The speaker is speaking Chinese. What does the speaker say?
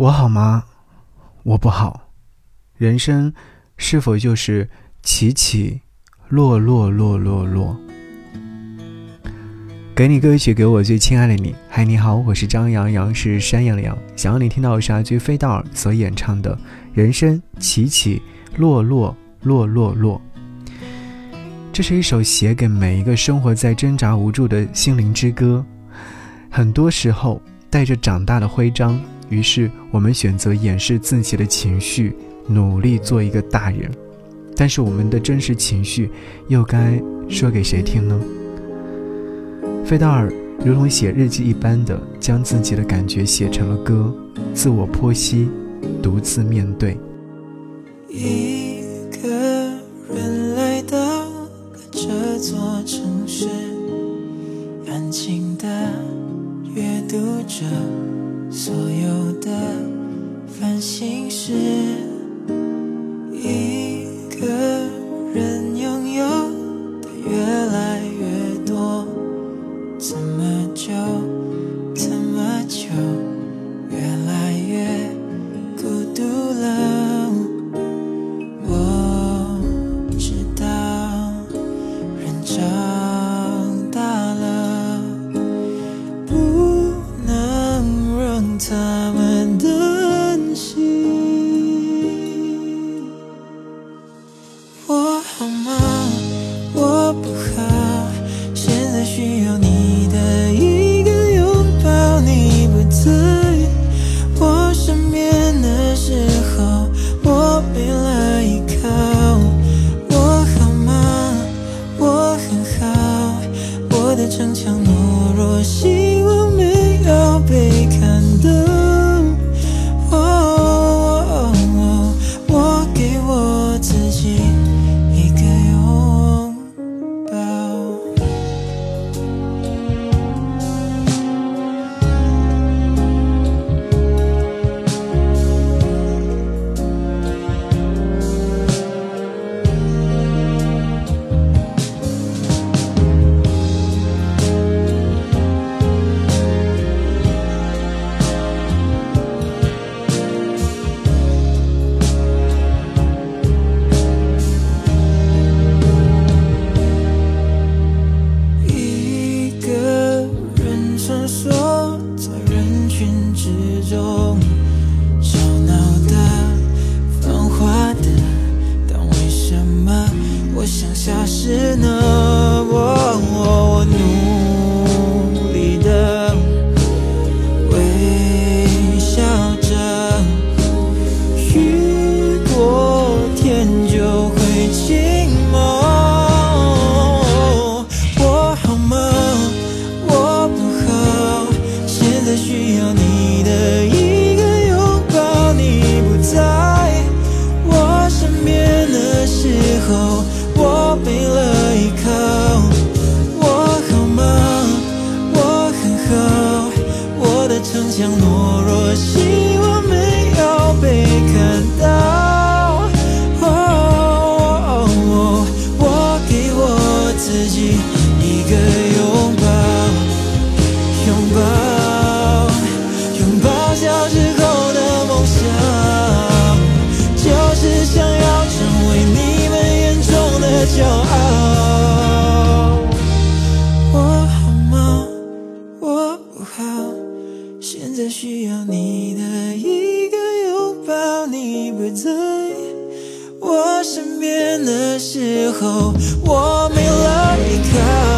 我好吗？我不好。人生是否就是起起落落落落落？给你歌曲，给我最亲爱的你。嗨，你好，我是张阳阳，是山羊的羊。想要你听到的是阿居飞道尔所演唱的《人生起起落落落落落》。这是一首写给每一个生活在挣扎无助的心灵之歌。很多时候带着长大的徽章，于是我们选择掩饰自己的情绪，努力做一个大人。但是我们的真实情绪又该说给谁听呢？费道尔如同写日记一般的将自己的感觉写成了歌，自我剖析，独自面对。一个人来到这座城市，安静的读着所有的烦心事。一个人拥有的越来越多。怎么就怎么就，他们担心。我好吗？我不好，现在需要你。在我身边的时候，我没了依靠。